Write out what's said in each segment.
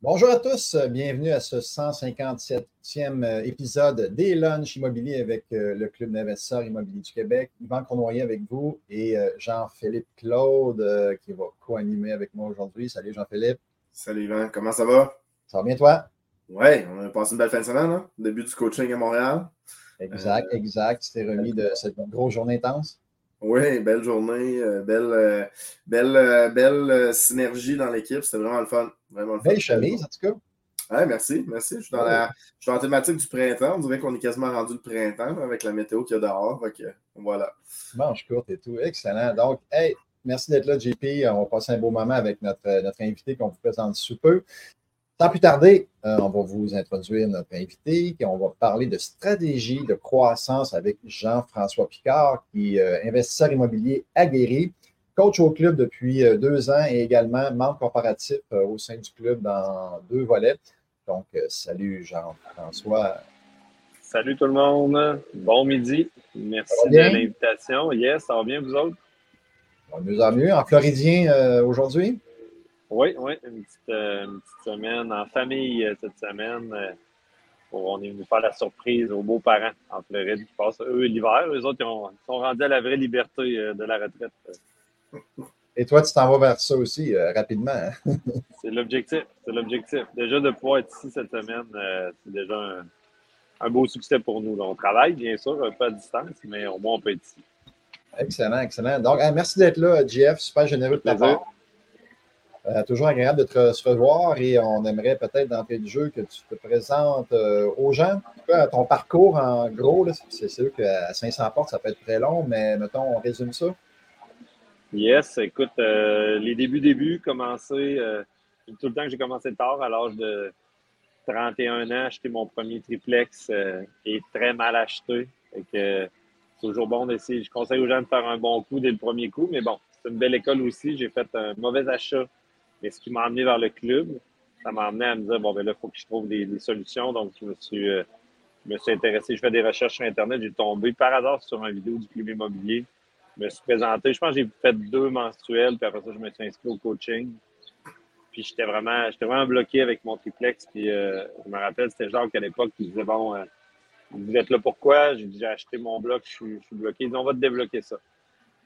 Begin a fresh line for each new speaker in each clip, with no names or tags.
Bonjour à tous, bienvenue à ce 157e épisode des Lunch Immobilier avec euh, le Club d'investisseurs immobilier du Québec. Yvan Cournoyer avec vous et euh, Jean-Philippe Claude euh, qui va co-animer avec moi aujourd'hui. Salut Jean-Philippe.
Salut Yvan, comment ça va?
Ça va bien toi?
Oui, on a passé une belle fin de semaine, hein? début du coaching à Montréal.
Exact, exact. Tu t'es remis de cette grosse journée intense?
Oui, belle journée, belle, belle, belle synergie dans l'équipe. C'était vraiment le fun. Vraiment
Belle chemise, en tout cas.
Merci, merci. Je suis, dans la, je suis thématique du printemps. On dirait qu'on est quasiment rendu le printemps avec la météo qu'il y a dehors. voilà.
Manche courte et tout. Excellent. Donc, hey, merci d'être là, JP. On va passer un beau moment avec notre, notre invité qu'on vous présente sous peu. Sans plus tarder, euh, on va vous introduire notre invité et on va parler de stratégie de croissance avec Jean-François Picard, qui est euh, investisseur immobilier aguerri coach au club depuis euh, deux ans et également membre corporatif au sein du club dans deux volets. Donc, salut Jean-François.
Salut tout le monde. Bon midi. Merci de l'invitation. Yes, ça va bien, vous autres?
mieux en mieux. En Floridien aujourd'hui?
Oui, oui. Une petite, semaine en famille cette semaine. on est venu faire la surprise aux beaux-parents en Floride qui passent, eux, l'hiver. Eux autres, ils, sont rendus à la vraie liberté de la retraite.
Et toi, tu t'en vas vers ça aussi euh, rapidement. Hein?
c'est l'objectif. C'est l'objectif. Déjà de pouvoir être ici cette semaine, euh, c'est déjà un, beau succès pour nous. on travaille, bien sûr, un peu à distance, mais au moins on peut être ici.
Excellent, excellent. Donc, merci d'être là, JF. Super généreux de ta part. Euh, toujours agréable de te se revoir et on aimerait peut-être d'entrer du jeu que tu te présentes aux gens. ton parcours en gros, c'est sûr qu'à 500 portes, ça peut être très long, mais mettons, on résume ça.
Yes, écoute, euh, les débuts, débuts, commencé, euh, tout le temps que j'ai commencé tard, à l'âge de 31 ans, acheté mon premier triplex euh, est très mal acheté. c'est toujours bon d'essayer. Je conseille aux gens de faire un bon coup dès le premier coup, mais bon, c'est une belle école aussi. J'ai fait un mauvais achat, mais ce qui m'a amené vers le club, ça m'a amené à me dire, bon, ben là, il faut que je trouve des, solutions. Donc, je me suis, je me suis intéressé, je fais des recherches sur Internet, j'ai tombé par hasard sur une vidéo du club immobilier je me suis présenté. Je pense que j'ai fait deux mensuels, puis après ça, je me suis inscrit au coaching. Puis j'étais vraiment, j'étais vraiment bloqué avec mon triplex. Puis euh, je me rappelle, c'était Jacques à l'époque qui disait Bon, euh, vous êtes là pourquoi? J'ai dit acheté mon bloc, je suis, bloqué. Ils dit On va te débloquer ça.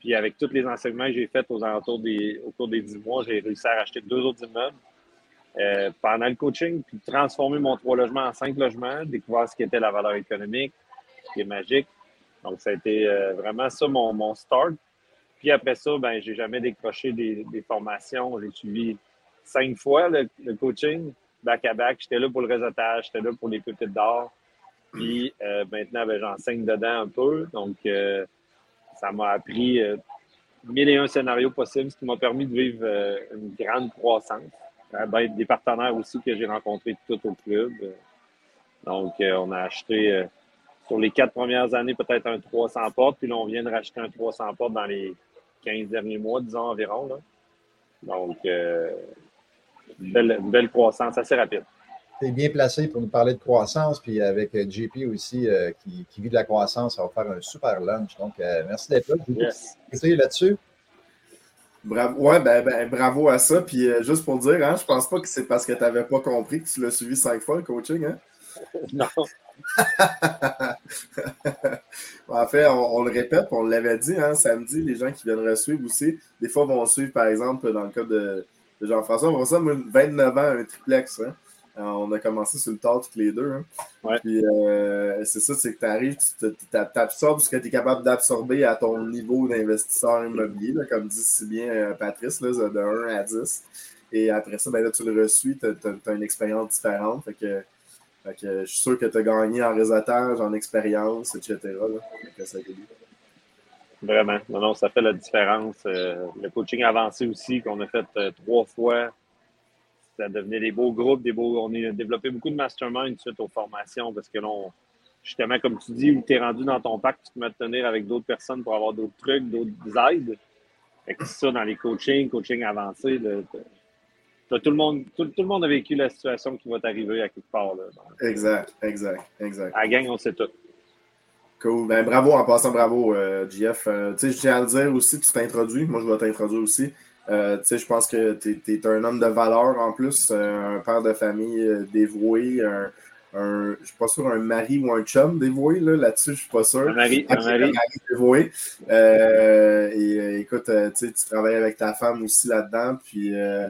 Puis avec tous les enseignements que j'ai faits aux alentours des, au cours des dix mois, j'ai réussi à racheter deux autres immeubles. Euh, pendant le coaching, puis transformer mon trois logements en cinq logements, découvrir ce qu'était la valeur économique, ce qui est magique. Donc, ça a été euh, vraiment ça mon, mon start. Puis après ça, ben, j'ai jamais décroché des, des formations. J'ai suivi cinq fois le, coaching, back-à-back. J'étais là pour le réseautage, j'étais là pour les petites d'or. Puis euh, maintenant, ben, j'enseigne dedans un peu. Donc, ça m'a appris mille et un scénarios possibles, ce qui m'a permis de vivre une grande croissance. Ben, des partenaires aussi que j'ai rencontrés tout au club. Donc, on a acheté sur les quatre premières années, peut-être un 300 portes. Puis là, on vient de racheter un 300 portes dans les 15 derniers mois, disons environ. Donc, euh, une, belle, croissance assez rapide.
Tu es bien placé pour nous parler de croissance. Puis avec euh, JP aussi, euh, qui, vit de la croissance, ça va faire un super lunch. Donc, merci d'être là. Yes. là-dessus?
Bravo, ouais, ben, ben, bravo à ça. Puis juste pour dire, hein, je pense pas que c'est parce que tu n'avais pas compris que tu l'as suivi cinq fois le coaching. Hein?
non.
en fait, on, le répète, on l'avait dit, hein, samedi, les gens qui viennent suivre aussi, des fois vont suivre, par exemple, dans le cas de, Jean-François, on ça 29 ans, un triplex. Hein. On a commencé sur le tard tous les deux. Hein. Puis euh, c'est ça, c'est que tu arrives, tu absorbes ce que tu es capable d'absorber à ton niveau d'investisseur immobilier, comme dit si bien euh, Patrice, là, de 1 à 10. Et après ça, ben là, tu le reçus, tu as, une expérience différente. Fait que je suis sûr que tu as gagné en réseautage, en expérience, etc.
Vraiment. Non, non, ça fait la différence. Euh, le coaching avancé aussi, qu'on a fait euh, trois fois, ça devenait des beaux groupes, des beaux. On a développé beaucoup de mastermind suite aux formations parce que là, justement, comme tu dis, où tu es rendu dans ton pack, tu te tenir avec d'autres personnes pour avoir d'autres trucs, d'autres aides. Fait que ça, dans les coachings, coaching avancé, tout, le monde, tout, le monde a vécu la situation qui va t'arriver à quelque part. Là.
exact, exact, exact.
À la gang, on sait tout.
Cool. Ben, bravo, en passant, bravo, euh, JF. Euh, tu sais, je tiens à le dire aussi, tu t'introduis. Moi, je vais t'introduire aussi. Euh, je pense que tu es, un homme de valeur en plus, un père de famille dévoué, un, un, je suis pas sûr, un mari ou un chum dévoué, là, là-dessus, je suis pas sûr.
Un mari, un mari.
dévoué. Euh, et écoute, tu travailles avec ta femme aussi là-dedans, puis euh,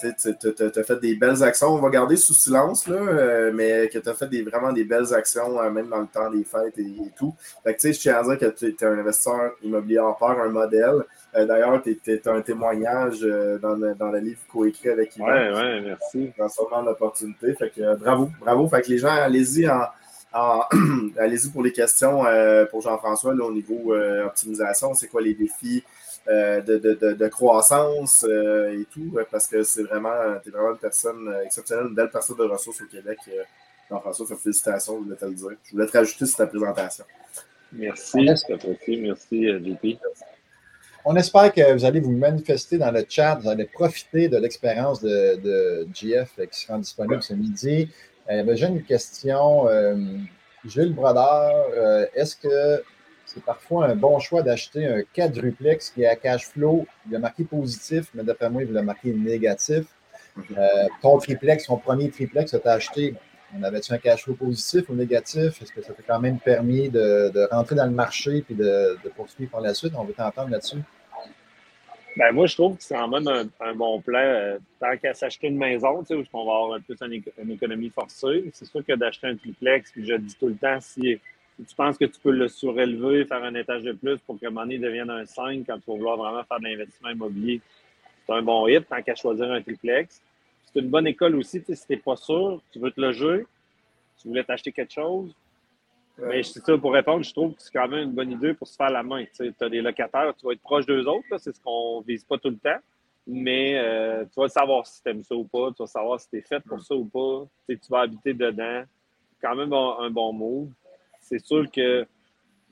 tu as fait des belles actions. On va garder sous silence, là, euh, mais que tu as fait des, vraiment des belles actions, euh, même dans le temps des fêtes et, tout. Fait que, je tiens à dire que tu es un investisseur immobilier en part, un modèle. D'ailleurs, tu es, un témoignage dans, le, dans le livre coécrit avec
Yvan. Oui, oui, merci.
Dans ce moment d'opportunité. Fait que bravo, bravo. Fait que les gens, allez-y en, allez-y pour les questions pour Jean-François au niveau optimisation. C'est quoi les défis? Euh, de, de, de, croissance euh, et tout, parce que c'est vraiment, tu es vraiment une personne exceptionnelle, une belle personne de ressources au Québec. Euh, Jean-François, félicitations, je voulais te le dire. Je voulais te rajouter sur ta présentation.
Merci, Merci, JP.
On espère que vous allez vous manifester dans le chat, vous allez profiter de l'expérience de, de GF qui sera disponible ce midi. J'ai une question. Jules Brodeur, est-ce que c'est parfois un bon choix d'acheter un quadruplex qui est à cash flow. Il a marqué positif, mais d'après moi, il l'a marqué négatif. Mhm. Euh, ton triplex, ton premier triplex que tu as acheté, on avait-tu un cash flow positif ou négatif? Est-ce que ça t'a quand même permis de, rentrer dans le marché et de, poursuivre par la suite? On veut t'entendre là-dessus.
Ben, moi, je trouve que c'est en même un, bon plan. Euh, tant qu'à s'acheter une maison, tu sais, où on va avoir un peu une, économie forcée, c'est sûr que d'acheter un triplex, puis je dis tout le temps, si tu penses que tu peux le surélever, faire un étage de plus pour que money devienne un 5 quand tu vas vouloir vraiment faire de l'investissement immobilier? C'est un bon hit tant qu'à choisir un triplex. C'est une bonne école aussi, si tu n'es pas sûr, tu veux te loger, tu voulais t'acheter quelque chose. Mais c'est ça, pour répondre, je trouve que c'est quand même une bonne idée pour se faire la main. Tu as des locataires, tu vas être proche d'eux autres, c'est ce qu'on ne vise pas tout le temps. Mais euh, tu vas savoir si tu aimes ça ou pas, tu vas savoir si tu es fait pour ça ou pas. Tu, tu vas habiter dedans. quand même un bon move c'est sûr que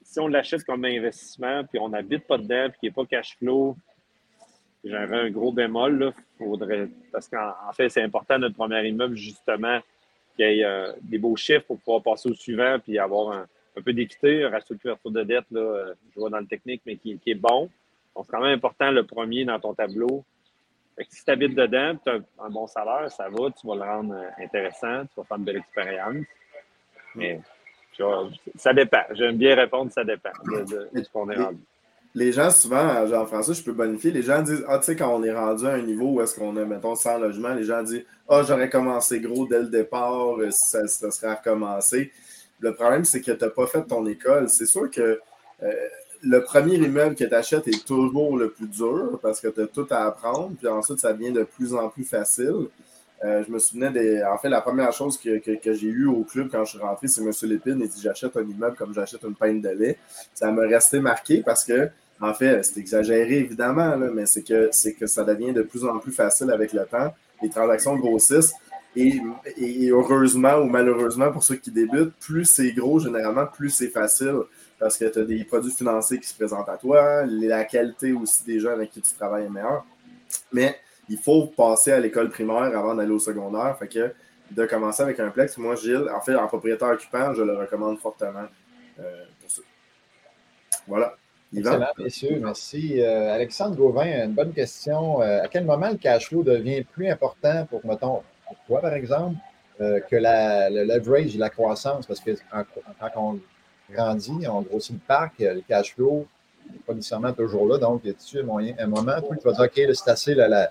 si on l'achète comme investissement, puis on n'habite pas dedans, puis qu'il n'est pas cash flow, j'aurais un gros bémol. Là, faudrait, parce qu'en fait, c'est important notre premier immeuble, justement, qu'il y ait euh, des beaux chiffres pour pouvoir passer au suivant, puis avoir un, peu d'équité, un ratio de couverture de dette, là, euh, je vois dans le technique, mais qui, est bon. Donc, c'est quand même important le premier dans ton tableau. si tu habites dedans, tu as un bon salaire, ça va, tu vas le rendre euh, intéressant, tu vas faire une belle expérience. Mais ça dépend. J'aime bien répondre, ça dépend de, ce qu'on est rendu.
Les gens, souvent, Jean-François, je peux bonifier, les gens disent Ah, tu sais, quand on est rendu à un niveau où est-ce qu'on a, mettons, sans logement, les gens disent Ah, j'aurais commencé gros dès le départ, euh, ça, ça serait recommencé. Le problème, c'est que tu n'as pas fait ton école. C'est sûr que euh, le premier immeuble que tu achètes est toujours le plus dur parce que tu as tout à apprendre, puis ensuite, ça devient de plus en plus facile. Euh, je me souvenais des. En fait, la première chose que, j'ai eue au club quand je suis rentré, c'est M. Lépine et dit j'achète un immeuble comme j'achète une pinte de lait. Ça m'a resté marqué parce que, en fait, c'est exagéré évidemment, mais c'est que, que ça devient de plus en plus facile avec le temps. Les transactions grossissent. Et, heureusement ou malheureusement, pour ceux qui débutent, plus c'est gros, généralement, plus c'est facile parce que tu as des produits financiers qui se présentent à toi, la qualité aussi des gens avec qui tu travailles est meilleure. Mais il faut passer à l'école primaire avant d'aller au secondaire. Fait que de commencer avec un plex, moi, Gilles, en fait, en propriétaire occupant, je le recommande fortement euh, pour ça. Voilà.
Excellent, messieurs, merci. Euh, Alexandre Gauvin, une bonne question. Euh, à quel moment le cash flow devient plus important pour, mettons, pour toi, par exemple, que la, le leverage, la croissance? Parce que quand on grandit, on grossit le parc, le cash flow pas nécessairement toujours là. Donc, y a-t-il un, un moment où tu vas dire, OK, c'est assez la,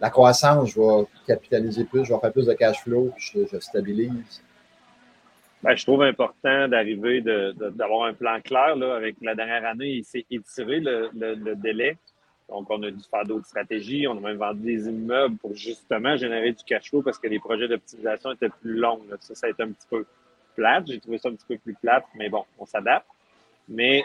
la croissance, je vais capitaliser plus, je vais faire plus de cash flow, je, je stabilise.
Ben, je trouve important d'arriver, d'avoir un plan clair. Là, avec la dernière année, il s'est étiré le, délai. Donc, on a dû faire d'autres stratégies. On a même vendu des immeubles pour justement générer du cash flow parce que les projets d'optimisation étaient plus longs. Ça, ça a été un petit peu plate. J'ai trouvé ça un petit peu plus plate, mais bon, on s'adapte. Mais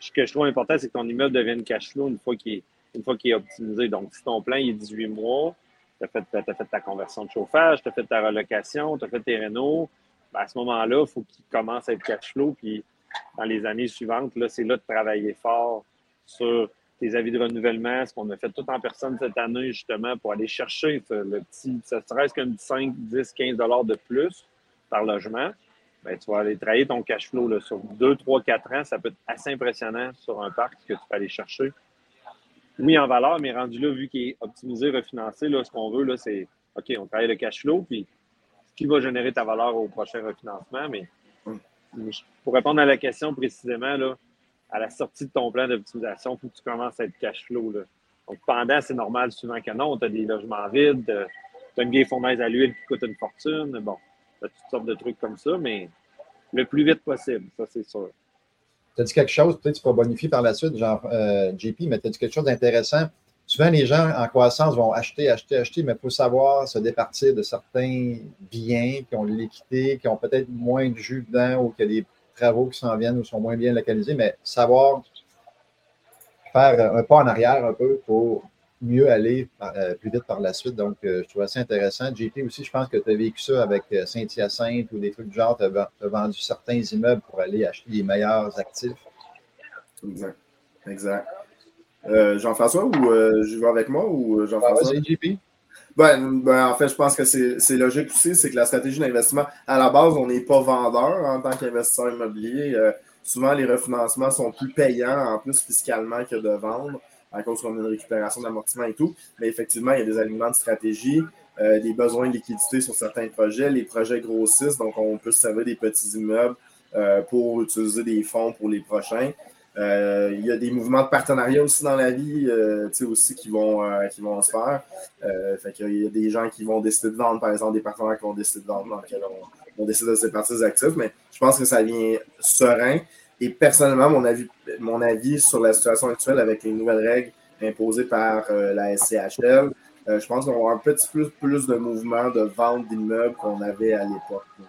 ce que je trouve important, c'est que ton immeuble devienne cash flow une fois qu'il est optimisé. Donc, si ton plan est 18 mois, tu as, fait, ta conversion de chauffage, tu as fait ta relocation, tu as fait tes rénaux, ben, à ce moment-là, il faut qu'il commence à être cash flow. Puis, dans les années suivantes, c'est là de travailler fort sur tes avis de renouvellement, ce qu'on a fait tout en personne cette année, justement, pour aller chercher le petit, ça serait qu'un 5, 10, 15 de plus par logement. Ben, tu vas aller travailler ton cash flow là, sur 2, 3, 4 ans. Ça peut être assez impressionnant sur un parc que tu peux aller chercher. oui, en valeur, mais rendu là, vu qu'il est optimisé, refinancé, là, ce qu'on veut, c'est OK, on travaille le cash flow, puis ce qui va générer ta valeur au prochain refinancement. Mais pour répondre à la question précisément, là, à la sortie de ton plan d'optimisation, il faut que tu commences à être cash flow. Là. Donc, pendant, c'est normal, souvent que non. Tu as des logements vides, tu as une vieille fournaise à l'huile qui coûte une fortune. Bon, toutes sortes de trucs comme ça, mais le plus vite possible, ça, c'est sûr.
Tu as dit quelque chose, peut-être tu pourras bonifier par la suite, genre euh, JP, mais tu as dit quelque chose d'intéressant? Souvent, les gens en croissance vont acheter, acheter, acheter, mais il faut savoir se départir de certains biens qui ont l'équité, qui ont peut-être moins de jus dedans ou qu'il y a des travaux qui s'en viennent ou sont moins bien localisés, mais savoir faire un pas en arrière un peu pour mieux aller euh, plus vite par la suite. Donc, euh, je trouve assez intéressant. JP aussi, je pense que tu as vécu ça avec euh, Saint-Hyacinthe ou des trucs du genre. Tu as, vendu certains immeubles pour aller acheter les meilleurs actifs.
Exact. Exact. Jean-François, ou je vais avec moi ou Jean-François?
Ah, JP.
Ben, ben, en fait, je pense que c'est logique aussi, c'est que la stratégie d'investissement, à la base, on n'est pas vendeur en tant qu'investisseur immobilier. souvent, les refinancements sont plus payants en plus fiscalement que de vendre à cause qu'on a une récupération d'amortissement et tout. Mais effectivement, il y a des aliments de stratégie, euh, des besoins de liquidité sur certains projets. Les projets grossissent, donc on peut se servir des petits immeubles euh, pour utiliser des fonds pour les prochains. Euh, il y a des mouvements de partenariat aussi dans la vie, aussi qui vont, qui vont se faire. fait il y a des gens qui vont décider de vendre, par exemple, des partenaires qui vont décider de vendre, dans lesquels on, décide de se partir des actifs. Mais je pense que ça vient serein. Et personnellement, mon avis, mon avis sur la situation actuelle avec les nouvelles règles imposées par euh, la SCHL, euh, je pense qu'on avoir un petit peu plus de mouvement de vente d'immeubles qu'on avait à l'époque. Je ne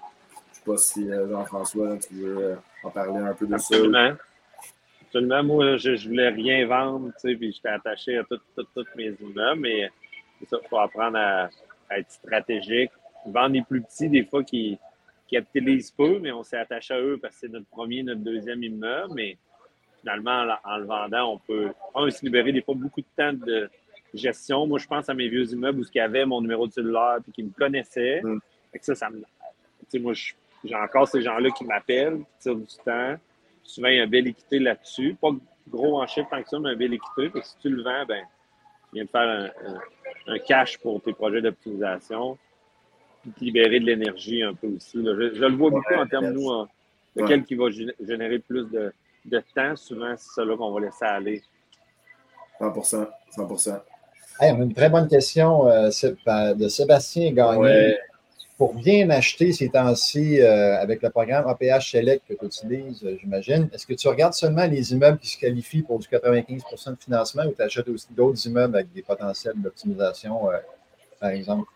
sais pas si euh, Jean-François, tu veux en parler un peu de
Absolument. ça. Absolument. Moi, je ne voulais rien vendre, tu sais, puis j'étais attaché à tous mes immeubles, mais il faut apprendre à, à, être stratégique. Vendre les plus petits, des fois, qui capitalisent peu, mais on s'est attaché à eux parce que c'est notre premier, notre deuxième immeuble. Mais finalement, en, le vendant, on peut un, se libérer des fois beaucoup de temps de gestion. Moi, je pense à mes vieux immeubles où il y avait mon numéro de cellulaire et qui me connaissaient. Mm. ça, ça me. moi, j'ai encore ces gens-là qui m'appellent, qui tirent du temps. Souvent, il y a un bel équité là-dessus. Pas gros en chiffre tant que ça, mais un bel équité. si tu le vends, ben, tu viens de faire un cash pour tes projets d'optimisation libérer de l'énergie un peu aussi. Je, le vois beaucoup en termes, nous, lequel qui va générer plus de, de temps. Souvent, c'est ça là qu'on va laisser aller.
100% 100
hey, on a une très bonne question euh, de Sébastien Gagné. Pour bien acheter ces temps-ci euh, avec le programme APH Select que tu utilises, euh, j'imagine, est-ce que tu regardes seulement les immeubles qui se qualifient pour du 95% de financement ou tu achètes aussi d'autres immeubles avec des potentiels d'optimisation, par exemple?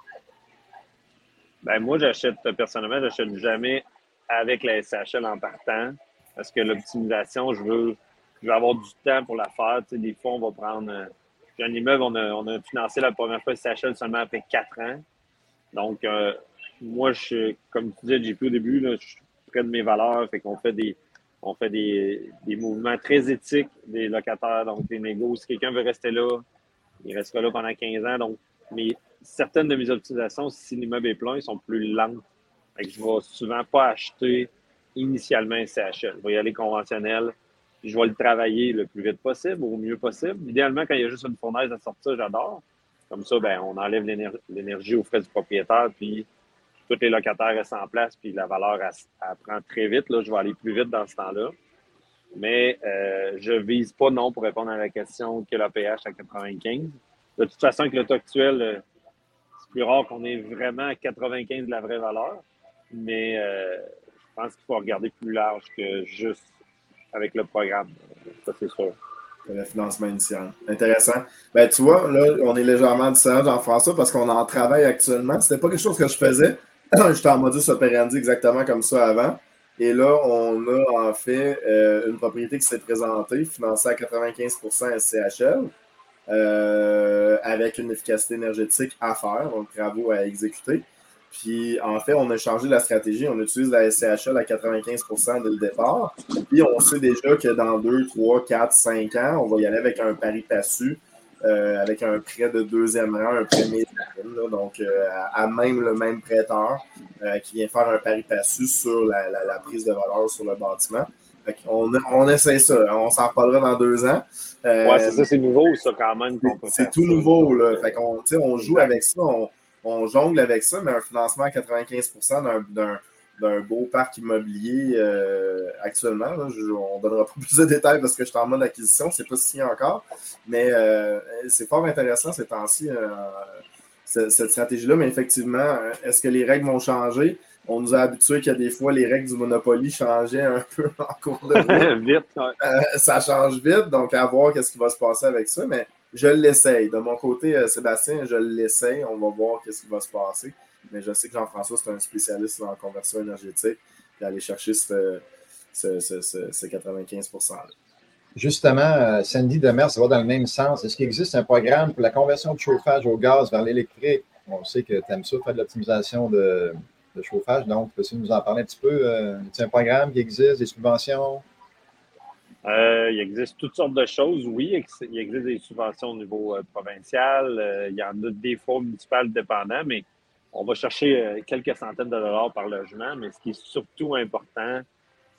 Ben, moi, j'achète, personnellement, j'achète jamais avec la SHL en partant parce que l'optimisation, je veux, je veux avoir du temps pour la faire. Des fois, on va prendre. Euh, un immeuble, on a, on a financé la première fois SHL seulement après quatre ans. Donc, euh, moi, je, comme tu disais, plus au début, là, je suis près de mes valeurs. Fait qu'on fait des, on fait des, des, mouvements très éthiques des locataires, donc des négos. Si quelqu'un veut rester là, il restera là pendant 15 ans. Donc, certaines de mes optimisations, si l'immeuble est plein, sont plus lentes. je ne vais souvent pas acheter initialement un CHL. Je vais y aller conventionnel. Je vais le travailler le plus vite possible, au mieux possible. Idéalement, quand il y a juste une fournaise à sortir, j'adore. Comme ça, ben, on enlève l'énergie aux frais du propriétaire, puis tous les locataires restent en place, puis la valeur, elle, prend très vite. Là, je vais aller plus vite dans ce temps-là. Mais euh, je ne vise pas, non, pour répondre à la question, que l'APH à 95. De toute façon, avec le taux actuel, euh, plus rare qu'on ait vraiment 95 de la vraie valeur. Mais euh, je pense qu'il faut regarder plus large que juste avec le programme. Ça, c'est sûr.
Le financement initial. Intéressant. Ben, tu vois, là, on est légèrement différent, Jean-François, parce qu'on en travaille actuellement. C'était pas quelque chose que je faisais. J'étais en modus operandi exactement comme ça avant. Et là, on a en fait euh, une propriété qui s'est présentée, financée à 95% SCHL. Euh, avec une efficacité énergétique à faire, donc travaux à exécuter. Puis en fait, on a changé la stratégie. On utilise la SCHL à 95% dès le départ. Puis on sait déjà que dans 2, 3, 4, 5 ans, on va y aller avec un pari passu, euh, avec un prêt de deuxième rang, un prêt médical, donc euh, à, même le même prêteur qui vient faire un pari passu sur la, la, prise de valeur sur le bâtiment. on, on essaie ça. On s'en reparlera dans deux ans.
Euh, ouais, c'est ça, c'est nouveau, ça, quand même.
C'est tout nouveau, là. Fait qu'on, on joue avec ça, on, on, jongle avec ça, mais un financement à 95% d'un beau parc immobilier euh, actuellement. on ne donnera pas plus de détails parce que je suis en mode acquisition, c'est pas signé encore. Mais euh, c'est fort intéressant ces temps-ci, cette, cette stratégie-là. Mais effectivement, est-ce que les règles vont changer? On nous a habitués qu'il y a des fois les règles du Monopoly changeaient un peu en cours de
vite.
Euh, ça change vite, donc à voir qu'est-ce qui va se passer avec ça. Mais je l'essaye. De mon côté, euh, Sébastien, je l'essaye. On va voir qu'est-ce qui va se passer. Mais je sais que Jean-François, c'est un spécialiste dans la conversion énergétique. Puis aller chercher ce, 95%-là.
Justement, euh, Sandy Demers, ça va dans le même sens. Est-ce qu'il existe un programme pour la conversion de chauffage au gaz vers l'électrique? On sait que tu aimes ça, faire de l'optimisation de, de chauffage. Donc, peux-tu nous en parler un petit peu? Euh, un programme qui existe, des subventions?
Euh, il existe toutes sortes de choses, oui. Il existe des subventions au niveau euh, provincial. Il y en a des fois municipales dépendants, mais on va chercher quelques centaines de dollars par logement. Mais ce qui est surtout important,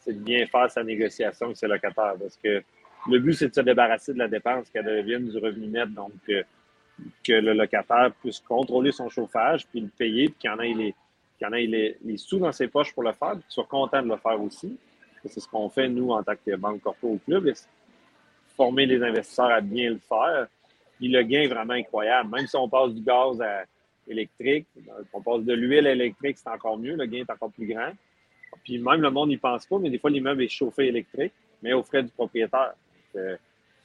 c'est de bien faire sa négociation avec ses locataires. Parce que le but, c'est de se débarrasser de la dépense, qu'elle devienne du revenu net. Donc, que le locataire puisse contrôler son chauffage, puis le payer, puis qu'il en ait les, qu'il y en ait les, sous dans ses poches pour le faire, qu'il soit content de le faire aussi. C'est ce qu'on fait, nous, en tant que banque corpo au club, former les investisseurs à bien le faire. Puis le gain est vraiment incroyable. Même si on passe du gaz à électrique, on passe de l'huile électrique, c'est encore mieux. Le gain est encore plus grand. Puis même le monde n'y pense pas, mais des fois, l'immeuble est chauffé électrique, mais au frais du propriétaire.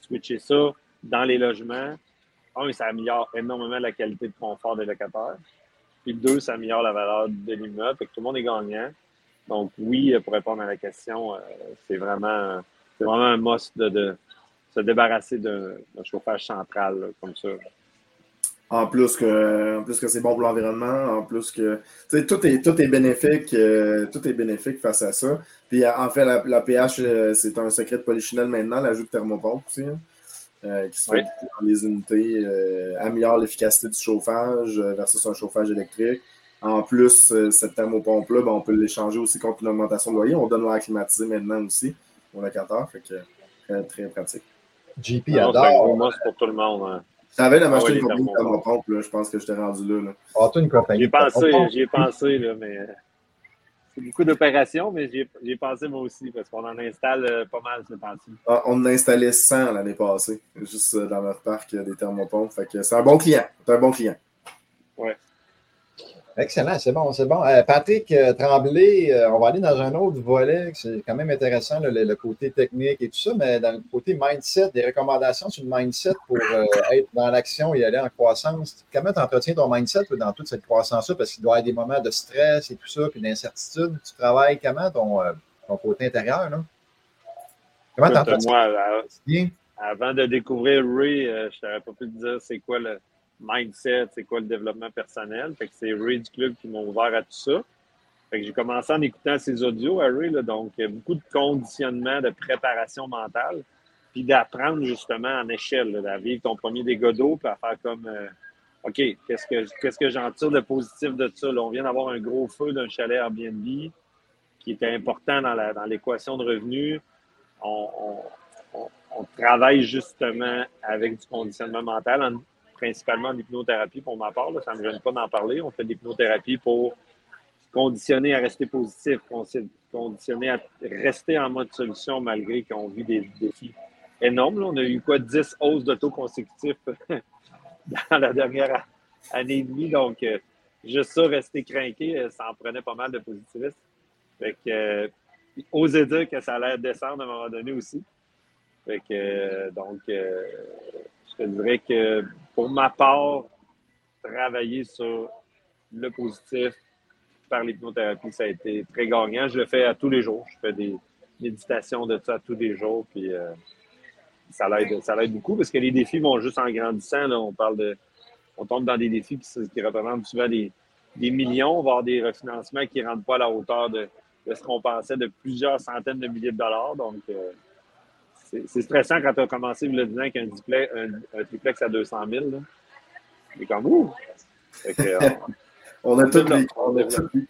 switcher ça dans les logements, ça améliore énormément la qualité de confort des locataires. Puis deux, ça améliore la valeur de l'immeuble. Fait que tout le monde est gagnant. Donc oui, pour répondre à la question, euh, c'est vraiment, vraiment un must de, se débarrasser d'un chauffage central comme ça.
En plus que, plus que c'est bon pour l'environnement, en plus que tout est, tout est bénéfique, euh, tout est bénéfique face à ça. Puis en fait, la, pH, euh, c'est un secret de polychinelle maintenant, l'ajout de thermopompe aussi. Hein. Euh, qui se fait dans les unités, euh, améliore l'efficacité du chauffage euh, versus un chauffage électrique. En plus, cette thermopompe-là, ben, on peut l'échanger aussi contre une augmentation de loyer. On donne l'air climatisé maintenant aussi au locataire, fait que très, très pratique.
JP ah adore.
C'est pour tout le monde. Hein.
J'avais la machine ah, de thermopompe, je pense que je t'ai rendu là. là.
Ah, une compagnie.
J'ai pensé, j'y ai pensé, là, mais c'est beaucoup d'opérations, mais j'ai pensé moi aussi, parce qu'on en installe euh, pas mal ce temps-ci.
Ah, on en a installé 100 l'année passée, juste euh, dans notre parc des thermopompes. Fait que c'est un bon client. C'est un bon client.
Ouais.
Excellent, c'est bon, c'est bon. Euh, Patrick euh, Tremblay, euh, on va aller dans un autre volet, c'est quand même intéressant, le, côté technique et tout ça, mais dans le côté mindset, des recommandations sur le mindset pour être dans l'action et aller en croissance. Comment tu entretiens ton mindset dans toute cette croissance-là? Parce qu'il doit y avoir des moments de stress et tout ça, puis d'incertitude. Tu travailles comment ton, ton côté intérieur? Là?
Comment tu entretiens? Moi, avant de découvrir Ray, je n'aurais pas pu te dire c'est quoi le mindset, c'est quoi le développement personnel? Fait que c'est Ray du club qui m'a ouvert à tout ça. Fait que j'ai commencé en écoutant ses audios à Ray, là, donc beaucoup de conditionnement, de préparation mentale, puis d'apprendre justement en échelle, à vivre ton premier dégât d'eau, puis à faire comme euh, OK, qu'est-ce que qu'est-ce que j'en tire de positif de ça? on vient d'avoir un gros feu d'un chalet Airbnb qui était important dans l'équation de revenus. On, travaille justement avec du conditionnement mental en principalement en hypnothérapie pour ma part. ça ne me gêne pas d'en parler. On fait de l'hypnothérapie pour conditionner à rester positif, conditionner à rester en mode solution malgré qu'on vit des défis énormes. On a eu quoi, 10 hausses de taux consécutifs dans la dernière année et demie. Donc, euh, juste ça, rester craqué, euh, ça en prenait pas mal de positivisme. Fait que, euh, oser dire que ça allait descendre à un moment donné aussi. Fait que, donc, je dirais que pour ma part, travailler sur le positif par l'hypnothérapie, ça a été très gagnant. Je le fais à tous les jours. Je fais des méditations de ça tous les jours. Puis euh, ça l'aide, ça beaucoup parce que les défis vont juste en grandissant. On parle de. On tombe dans des défis qui, représentent souvent des, millions, voire des refinancements qui ne rentrent pas à la hauteur de, ce qu'on pensait de plusieurs centaines de milliers de dollars. Euh, c'est stressant quand tu as commencé le disant qu'un un, un, triplex à 200 000. C'est comme ouh!
On a tous vécu,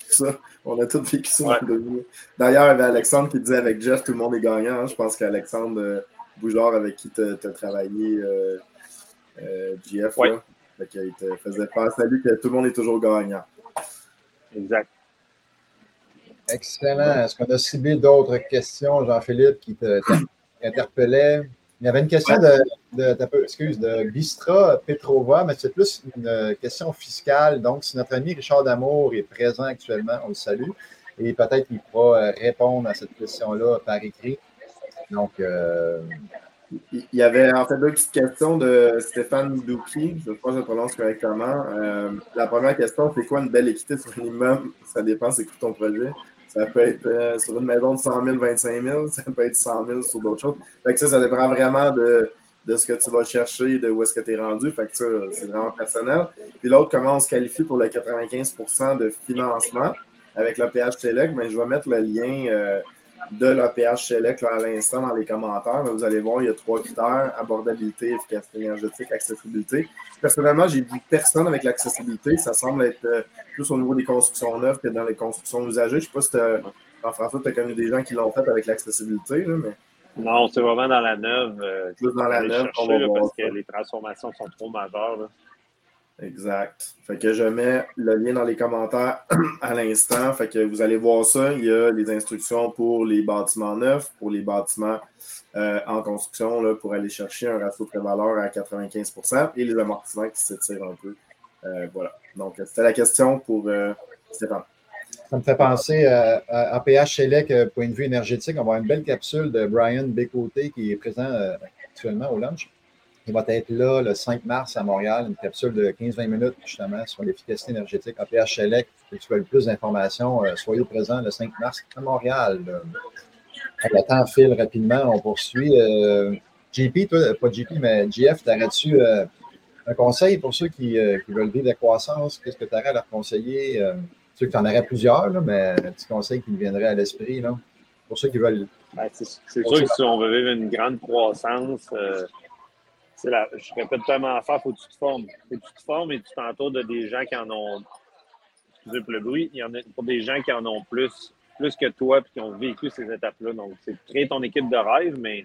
ça. On a tous vécu ça. D'ailleurs, il y avait Alexandre qui disait avec Jeff, tout le monde est gagnant. Hein. Je pense qu'Alexandre euh, Boujard, avec qui tu as, travaillé, euh, euh, Jeff, il te faisait faire salut que tout le monde est toujours gagnant.
Exact.
Excellent. Est-ce qu'on a ciblé d'autres questions, Jean-Philippe, qui t'interpellaient? Il y avait une question de, excuse, de Bistra Petrova, mais c'est plus une question fiscale. Donc, si notre ami Richard Damour est présent actuellement, on le salue. Et peut-être qu'il pourra euh, répondre à cette question-là par écrit. Donc, euh,
il y avait en fait deux petites questions de Stéphane Douki. Je crois que je prononce correctement. Euh, la première question, c'est quoi une belle équité sur un immeuble? Ça dépend, c'est quoi ton projet? Ça peut être euh, sur une maison de 100 000, 25 000, ça peut être 100 000 sur d'autres choses. Fait que ça, ça dépend vraiment de, de ce que tu vas chercher, de où est-ce que tu es rendu. Fait que ça, c'est vraiment personnel. Puis l'autre, comment on se qualifie pour le 95% de financement avec le PHTLEC, mais je vais mettre le lien euh, de l'APH Select à l'instant dans les commentaires. vous allez voir, il y a trois critères abordabilité, efficacité énergétique, accessibilité. Personnellement, j'ai vu personne avec l'accessibilité. Ça semble être euh, plus au niveau des constructions neuves que dans les constructions usagées. Je ne sais pas si Jean-François, tu as connu des gens qui l'ont fait avec l'accessibilité, mais.
Non, c'est vraiment dans la neuve. Euh,
plus dans la neuve,
parce que les transformations sont trop majeures.
Exact. Fait que je mets le lien dans les commentaires à l'instant. Fait que vous allez voir ça. Il y a les instructions pour les bâtiments neufs, pour les bâtiments euh, en construction, pour aller chercher un ratio de valeur à 95% et les amortissements qui s'étirent un peu. Euh, voilà. Donc, c'était la question pour euh, Stéphane.
Ça me fait penser à, à Select, point de vue énergétique. On va avoir une belle capsule de Brian Bécoté qui est présent actuellement au lunch. Va être là le 5 mars à Montréal, une capsule de 15-20 minutes justement sur l'efficacité énergétique APH Select. Si tu veux plus d'informations, euh, soyez présents le 5 mars à Montréal. Le temps file rapidement, on poursuit. Euh, JP, toi, pas JP, mais JF, t'aurais-tu euh, un conseil pour ceux qui, veulent vivre la croissance? Qu'est-ce que tu aurais à leur conseiller? Je sais que tu en aurais plusieurs, mais un petit conseil qui me viendrait à l'esprit pour ceux qui veulent.
Ben, c'est sûr que si on veut vivre une grande croissance, je répète tellement à faire, faut que tu te formes. Faut que tu te formes et tu t'entoures de des gens qui en ont. Excusez pour le bruit, il y en a pour des gens qui en ont plus, plus que toi et qui ont vécu ces étapes-là. Donc, c'est créer ton équipe de rêve, mais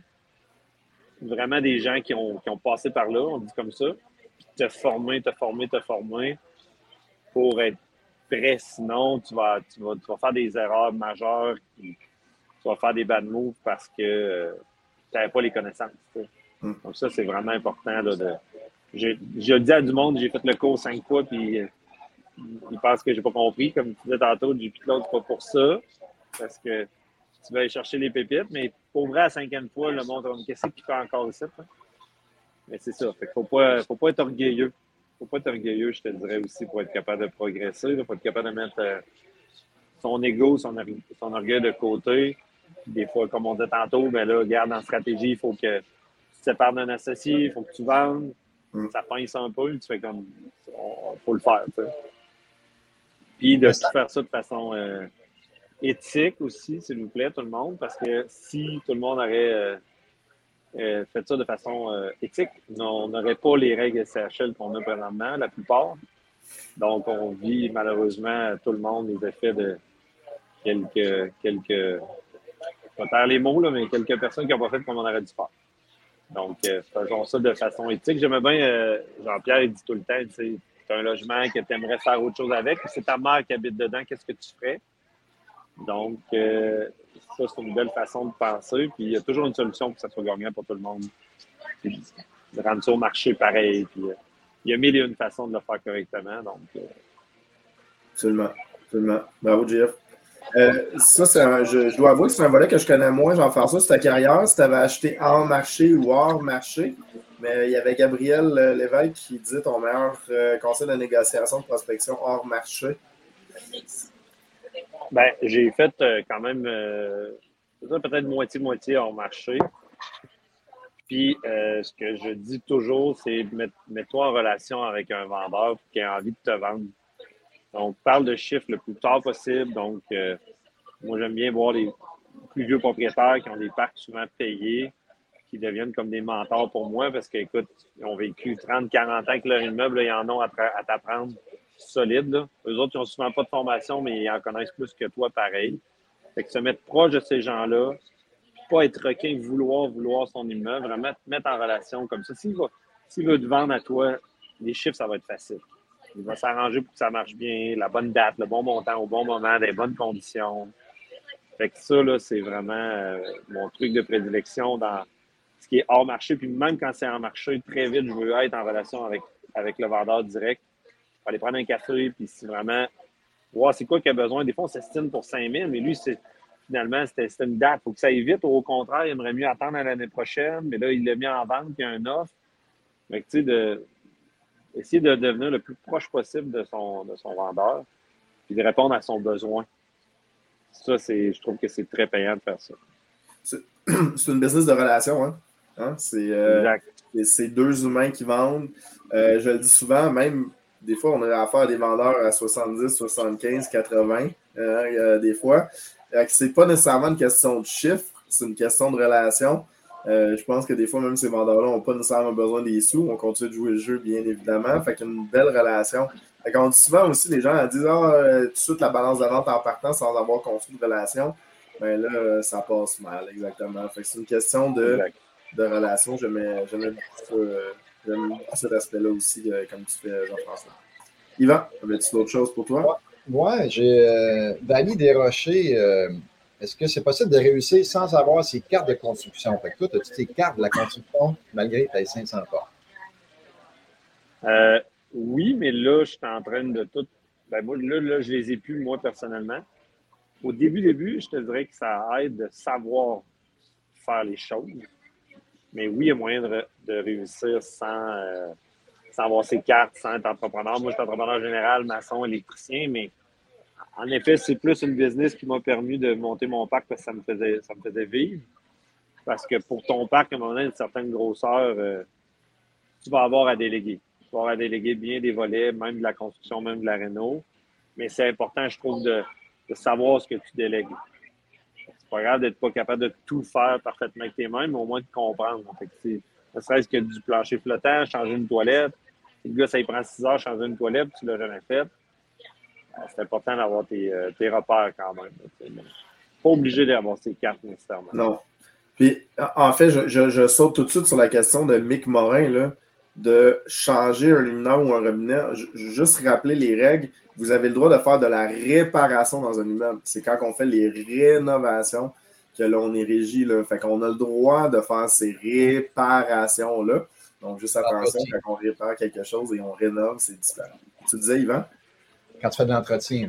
vraiment des gens qui ont, qui ont passé par là, on dit comme ça. Puis te former, te former, te former pour être prêt. Sinon, tu vas, tu vas, tu vas faire des erreurs majeures. tu vas faire des bad moves parce que euh, tu n'avais pas les connaissances. Donc, ça, c'est vraiment important. Là, de... J'ai dit à du monde, j'ai fait le cours cinq fois, puis euh, ils pensent que j'ai pas compris. Comme tu disais tantôt, j'ai l'autre pas pour ça, parce que tu vas aller chercher les pépites, mais pour vrai, à la cinquième fois, le monde va me qu'est-ce qu'il fait encore ici? Hein? Mais c'est ça. Fait faut pas, faut pas être orgueilleux. Faut pas être orgueilleux, je te dirais aussi, pour être capable de progresser. Faut être capable de mettre euh, son ego, son, orgueil de côté. Des fois, comme on dit tantôt, ben là, garde en stratégie, il faut que sépares d'un associé, il faut que tu vendes. Mm. Ça pince un peu, tu fais comme, il faut le faire. Puis de faire ça de façon euh, éthique aussi, s'il vous plaît, tout le monde, parce que si tout le monde aurait euh, euh, fait ça de façon éthique, on n'aurait pas les règles SHL qu'on a présentement, la plupart. Donc, on vit malheureusement, tout le monde, les effets de quelques, quelques, je vais taire les mots, là, mais quelques personnes qui n'ont pas fait comme on aurait dû faire. Donc, euh, faisons ça de façon éthique. J'aimais bien, euh, Jean-Pierre, il dit tout le temps, tu as un logement que tu aimerais faire autre chose avec, c'est ta mère qui habite dedans, qu'est-ce que tu ferais? Donc, euh, ça, c'est une belle façon de penser. Puis, il y a toujours une solution pour que ça soit gagnant pour tout le monde. de rendre ça au marché pareil. Puis, il y a mille et une façons de le faire correctement. Donc,
Absolument. Absolument. Bravo, Jeff. Euh, ça, je, dois avouer que c'est un volet que je connais moins, Jean-François, c'est ta carrière, si tu avais acheté en marché ou hors marché. Mais il y avait Gabriel Lévesque qui dit ton meilleur euh, conseil de négociation de prospection hors marché.
Ben, j'ai fait euh, quand même peut-être moitié-moitié hors marché. Puis, ce que je dis toujours, c'est mets-toi en relation avec un vendeur qui a envie de te vendre. Donc, parle de chiffres le plus tard possible. Donc, euh, moi, j'aime bien voir les plus vieux propriétaires qui ont des parcs souvent payés, qui deviennent comme des mentors pour moi parce qu'écoute, ils ont vécu 30, 40 ans avec leur immeuble, ils en ont à, t'apprendre solides. Là. Eux autres, ils n'ont souvent pas de formation, mais ils en connaissent plus que toi, pareil. Fait que se mettre proche de ces gens-là, pas être requin, vouloir, vouloir son immeuble, vraiment te mettre en relation comme ça. S'il veut te vendre à toi, les chiffres, ça va être facile. Il va s'arranger pour que ça marche bien, la bonne date, le bon montant au bon moment, des bonnes conditions. Fait que ça, là, c'est vraiment euh, mon truc de prédilection dans ce qui est hors marché. Puis même quand c'est en marché, très vite, je veux être en relation avec, avec le vendeur direct. Aller prendre un café, puis si vraiment, voir c'est quoi qu'il a besoin. Des fois, on s'estime pour 5 000, mais lui, c'est finalement, c'était une date. Il faut que ça aille vite. Au contraire, il aimerait mieux attendre à l'année prochaine, mais là, il l'a mis en vente, puis il y a un offre. Tu sais, de, essayer de devenir le plus proche possible de son, de son vendeur, puis de répondre à son besoin. Ça, c'est, je trouve que c'est très payant de faire ça.
C'est une business de relation, hein? hein? Euh, c'est deux humains qui vendent. Euh, je le dis souvent, même des fois, on a affaire à des vendeurs à 70, 75, 80, des fois. C'est pas nécessairement une question de chiffre, c'est une question de relation. Euh, je pense que des fois, même ces vendeurs-là n'ont pas nécessairement besoin des sous. On continue de jouer le jeu, bien évidemment. Fait qu'il y a une belle relation. Fait qu'on dit souvent aussi, les gens disent Ah, euh, tout de suite la balance de vente en partant sans avoir construit de relation. Mais ben là, ça passe mal, exactement. Fait que c'est une question de, de relation. J'aime beaucoup, cet aspect-là aussi, euh, comme tu fais, Jean-François. Yvan, avais-tu d'autres choses pour toi?
Ouais, j'ai Dani Desrochers est-ce que c'est possible de réussir sans avoir ces cartes de construction? Fait que toi, as-tu tes cartes de la construction malgré tes 500 pas?
Euh, oui, mais là, je suis en train de tout. Ben moi, là, là, je les ai plus, moi, personnellement. Au début, début, je te dirais que ça aide de savoir faire les choses. Mais oui, il y a moyen de, réussir sans, euh, sans avoir ces cartes, sans être entrepreneur. Moi, je suis entrepreneur général, maçon, électricien, mais en effet, c'est plus une business qui m'a permis de monter mon parc parce que ça me faisait, ça me faisait vivre. Parce que pour ton parc, à un moment donné, une certaine grosseur, euh, tu vas avoir à déléguer. Tu vas avoir à déléguer bien des volets, même de la construction, même de la réno. Mais c'est important, je trouve, de, savoir ce que tu délègues. C'est pas grave d'être pas capable de tout faire parfaitement avec tes mains, mais au moins de comprendre. Fait ne serait-ce que du plancher flottant, changer une toilette. le gars, ça il prend six heures changer une toilette, puis tu l'as jamais fait c'est important d'avoir tes, euh, tes, repères quand même. Pas obligé d'avoir ces cartes nécessairement.
Non. Puis, en fait, je, je, saute tout de suite sur la question de Mick Morin, là, de changer un luminaire ou un robinet. juste rappeler les règles. Vous avez le droit de faire de la réparation dans un immeuble. C'est quand on fait les rénovations que l'on est régi. Là. Fait qu'on a le droit de faire ces réparations-là. Donc, juste attention, quand on répare quelque chose et on rénove, c'est différent. Tu disais, Yvan?
Quand tu fais de l'entretien,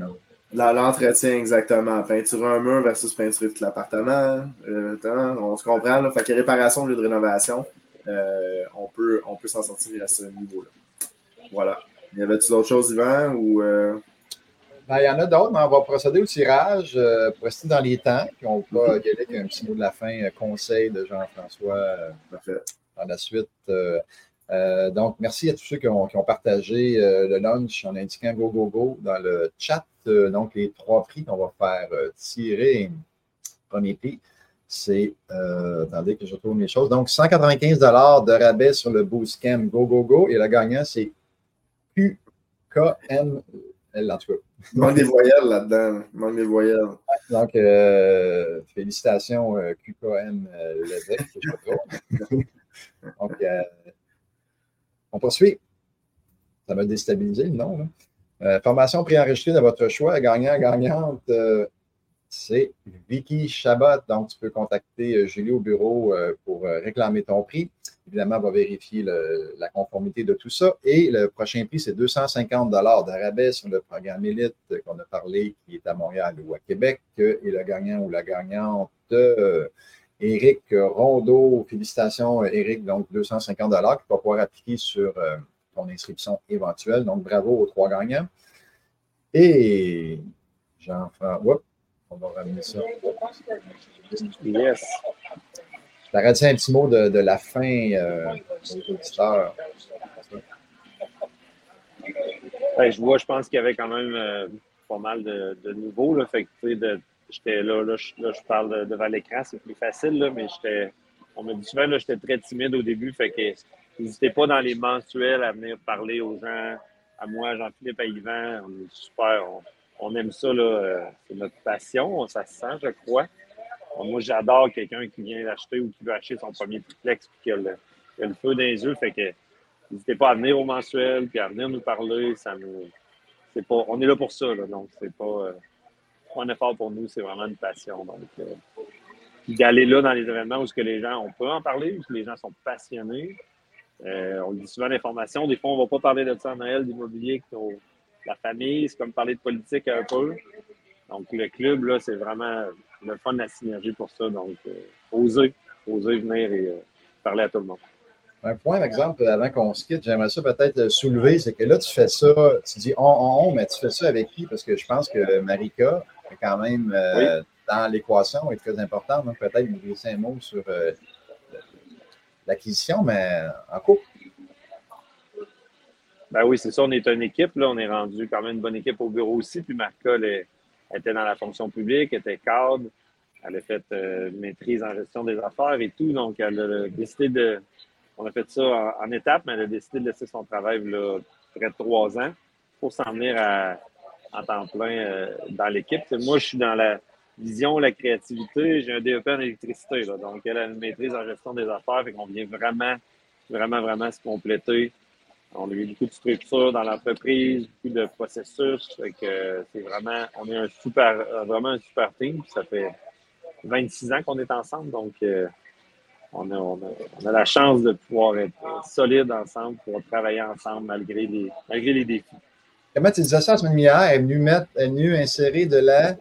L'entretien, exactement. Peinturer un mur versus peinturer tout l'appartement. Euh, on se comprend. Là. Fait que réparation au lieu de rénovation, euh, on peut, on peut s'en sortir à ce niveau-là. Voilà. Y avait-il d'autres choses, Yvan? Ou, euh?
ben, il y en a d'autres, mais on va procéder au tirage pour rester dans les temps. Puis on va y aller avec un petit mot de la fin, conseil de Jean-François. Parfait. Dans la suite. Euh, donc, merci à tous ceux qui ont, partagé euh, le lunch en indiquant Go Go Go dans le chat. Euh, donc, les trois prix qu'on va faire tirer. Premier prix, c'est, attendez que je retrouve mes choses. Donc, 195 de rabais sur le Boostcam Go Go Go. Et le gagnant, c'est QKM. En tout cas.
Manque des voyelles là-dedans. Manque des voyelles.
Donc, félicitations, QKM je Donc, on poursuit. Ça m'a déstabilisé le nom. Euh, formation préenregistrée de votre choix. Gagnant, gagnante, euh, c'est Vicky Chabot. Donc, tu peux contacter euh, Julie au bureau pour réclamer ton prix. Évidemment, on va vérifier la conformité de tout ça. Et le prochain prix, c'est 250 de rabais sur le programme Élite qu'on a parlé, qui est à Montréal ou à Québec. Et le gagnant ou la gagnante Éric Rondeau, félicitations Éric, donc 250 qui va pouvoir appliquer sur euh, ton inscription éventuelle. Donc bravo aux trois gagnants. Et Jean-François, on va ramener ça.
Yes.
Je un petit mot de, la fin euh, aux auditeurs.
je vois, je pense qu'il y avait quand même euh, pas mal de, de nouveaux. Là, fait que, de, j'étais là, là, je, parle devant l'écran, c'est plus facile, là, mais j'étais. On m'a dit souvent, là, j'étais très timide au début, fait que n'hésitez pas dans les mensuels à venir parler aux gens, à moi, Jean-Philippe, à Yvan. On est super. On, aime ça. Là, c'est notre passion. Ça se sent, je crois. moi, j'adore quelqu'un qui vient l'acheter ou qui veut acheter son premier triplex et qui a le, feu dans les yeux. Fait que n'hésitez pas à venir au mensuel puis à venir nous parler. Ça nous, c'est pas, on est là pour ça. donc, c'est pas, pas un effort pour nous. C'est vraiment une passion. Donc, d'aller là dans les événements où que les gens, on peut en parler, où les gens sont passionnés. Euh, on dit souvent d'informations. Des fois, on ne va pas parler de ça en Noël, d'immobilier, la famille. C'est comme parler de politique un peu. Donc, le club, là, c'est vraiment le fun de la synergie pour ça. Donc, euh, oser, oser venir et euh, parler à tout le monde.
Un point, par exemple, avant qu'on se quitte, j'aimerais ça peut-être soulever, c'est que là, tu fais ça, tu dis on, on, on, mais tu fais ça avec qui? Parce que je pense que Marika est quand même dans l'équation est très importante. Donc, peut-être vous glisser un mot sur euh, l'acquisition, mais en cours.
Ben oui, c'est ça. On est une équipe. Là. On est rendu quand même une bonne équipe au bureau aussi. Puis Marca elle, était dans la fonction publique, était cadre. Elle a fait euh, maîtrise en gestion des affaires et tout. Donc, elle a décidé de. On a fait ça en, étape, mais elle a décidé de laisser son travail là, près de trois ans pour s'en venir à, en temps plein euh, dans l'équipe. Moi, je suis dans la vision, la créativité. J'ai un DEP en électricité, donc elle a une maîtrise en gestion des affaires, fait qu'on vient vraiment, vraiment, vraiment se compléter. On a eu beaucoup de structures dans l'entreprise, beaucoup de processus, fait que c'est vraiment, on est un super, vraiment un super team. Ça fait 26 ans qu'on est ensemble, donc euh, on, a, on, a, la chance de pouvoir être solide ensemble, pour travailler ensemble malgré les, malgré les défis.
Comment tu disais ça la semaine dernière? Elle est venue mettre, elle est venue insérer de la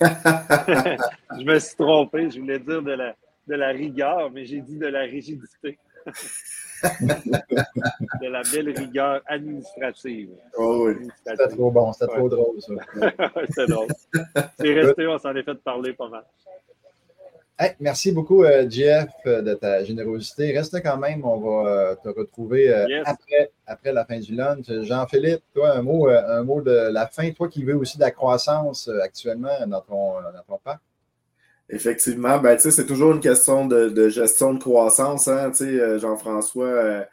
je me suis trompé. Je voulais dire de la, de la rigueur, mais j'ai dit de la rigidité. de la belle rigueur administrative.
Oh oui, c'était trop bon, c'était trop drôle, ça.
c'est drôle. C'est resté, on s'en est fait parler pas mal
merci beaucoup, euh, Jeff, euh, de ta générosité. Reste quand même, on va euh, te retrouver après, après la fin du lunch. Jean-Philippe, toi, un mot, un mot de la fin, toi qui veux aussi de la croissance actuellement dans ton, dans parc?
Effectivement, ben, c'est toujours une question de, gestion de croissance. Hein, Jean-François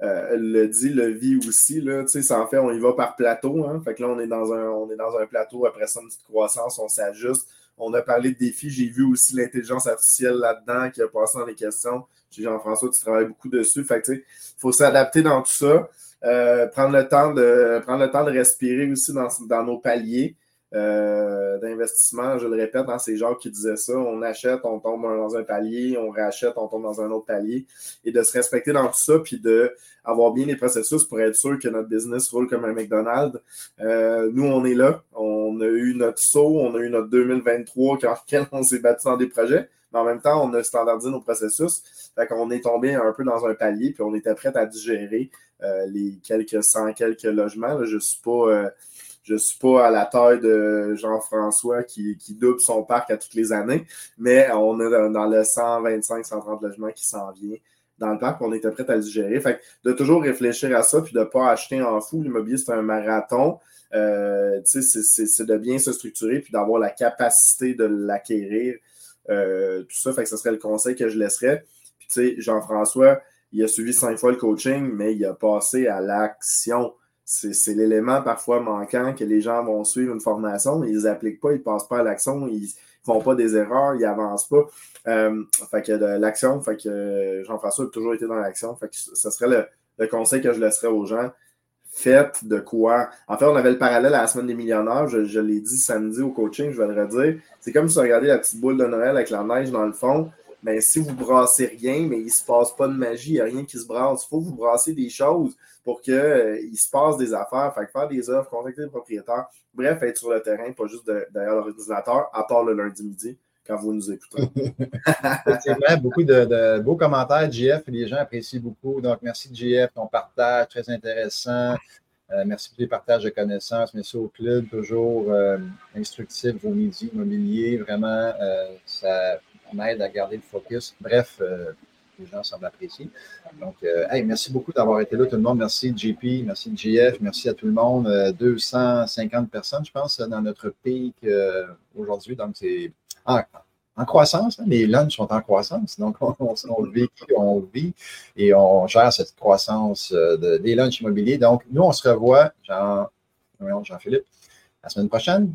le dit, le vit aussi. Là, en fait, on y va par plateau. Hein, fait que là, on est, dans un, on est dans un plateau, après ça, une petite croissance, on s'ajuste on a parlé de défis. J'ai vu aussi l'intelligence artificielle là-dedans qui a passé dans les questions. Jean-François, tu travailles beaucoup dessus. Fait il faut s'adapter dans tout ça. Euh, prendre, le temps de, prendre le temps de respirer aussi dans, dans nos paliers. Euh, d'investissement. Je le répète, hein, c'est Jacques qui disait ça. On achète, on tombe dans un palier, on rachète, on tombe dans un autre palier. Et de se respecter dans tout ça, puis d'avoir bien les processus pour être sûr que notre business roule comme un McDonald's. Euh, nous, on est là. On a eu notre saut, on a eu notre 2023 quand on s'est battu dans des projets. Mais en même temps, on a standardisé nos processus. Fait qu'on est tombé un peu dans un palier, puis on était prêt à digérer euh, les quelques cent, quelques logements. Je ne suis pas je suis pas à la taille de Jean-François qui, double son parc à toutes les années, mais on est dans le 125-130 logements qui s'en vient dans le parc, on était prêt à le gérer. Fait de toujours réfléchir à ça, puis de ne pas acheter en fou. L'immobilier, c'est un marathon. Euh, c'est de bien se structurer, puis d'avoir la capacité de l'acquérir. Euh, tout ça, fait que ce serait le conseil que je laisserais. Puis, tu sais, Jean-François, il a suivi cinq fois le coaching, mais il a passé à l'action c'est l'élément parfois manquant que les gens vont suivre une formation, mais ils n'appliquent pas, ils ne passent pas à l'action, ils ne font pas des erreurs, ils n'avancent pas. Euh, que l'action, que Jean-François a toujours été dans l'action. Ce serait le, conseil que je laisserais aux gens. Faites de quoi? En fait, on avait le parallèle à la semaine des millionnaires. Je, l'ai dit samedi au coaching, je vais le redire. C'est comme si vous regardez la petite boule de Noël avec la neige dans le fond. Mais si vous brassez rien, mais il ne se passe pas de magie, il n'y a rien qui se brasse. Il faut vous brasser des choses pour qu'il euh, se passe des affaires, fait faire des offres, contacter les propriétaires. Bref, être sur le terrain, pas juste derrière l'ordinateur, à part le lundi midi quand vous nous écoutez.
Effectivement, beaucoup de, beaux commentaires, JF, les gens apprécient beaucoup. Donc, merci JF, ton partage, très intéressant. Euh, merci pour les partages de connaissances. Merci au club, toujours euh, instructif, vos midis immobiliers. Vraiment, ça m'aide à garder le focus. Bref, les gens semblent apprécier. Donc, euh, merci beaucoup d'avoir été là, tout le monde. Merci JP, merci JF, merci à tout le monde. 250 euh, personnes, je pense, dans notre pic euh, aujourd'hui. Donc, c'est. En croissance. Hein. Les lunchs sont en croissance. Donc, on, on, vit, on vit et on gère cette croissance des lunchs immobiliers. Donc, nous, on se revoit, Jean, Jean-Philippe, la semaine prochaine.